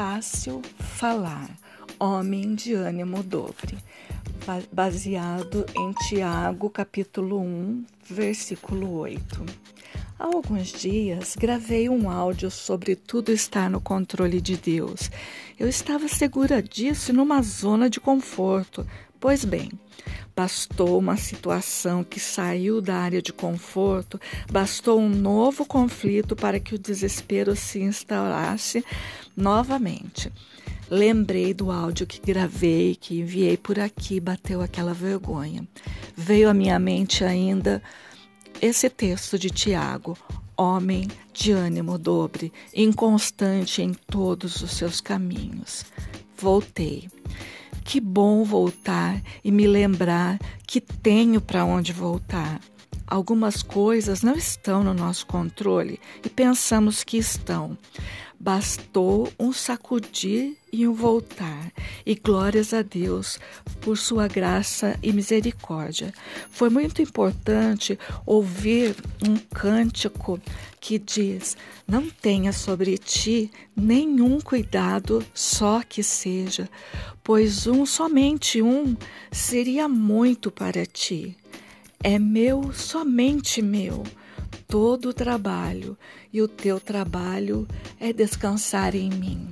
fácil falar, homem de ânimo dobre, baseado em Tiago, capítulo 1, versículo 8. Há alguns dias gravei um áudio sobre tudo estar no controle de Deus. Eu estava segura disso numa zona de conforto. Pois bem, bastou uma situação que saiu da área de conforto, bastou um novo conflito para que o desespero se instaurasse novamente. Lembrei do áudio que gravei, que enviei por aqui, bateu aquela vergonha. Veio à minha mente ainda esse texto de Tiago: homem de ânimo dobre, inconstante em todos os seus caminhos. Voltei. Que bom voltar e me lembrar que tenho para onde voltar. Algumas coisas não estão no nosso controle e pensamos que estão. Bastou um sacudir e um voltar, e glórias a Deus por sua graça e misericórdia. Foi muito importante ouvir um cântico que diz: Não tenha sobre ti nenhum cuidado, só que seja, pois um, somente um, seria muito para ti. É meu, somente meu todo o trabalho, e o teu trabalho é descansar em mim.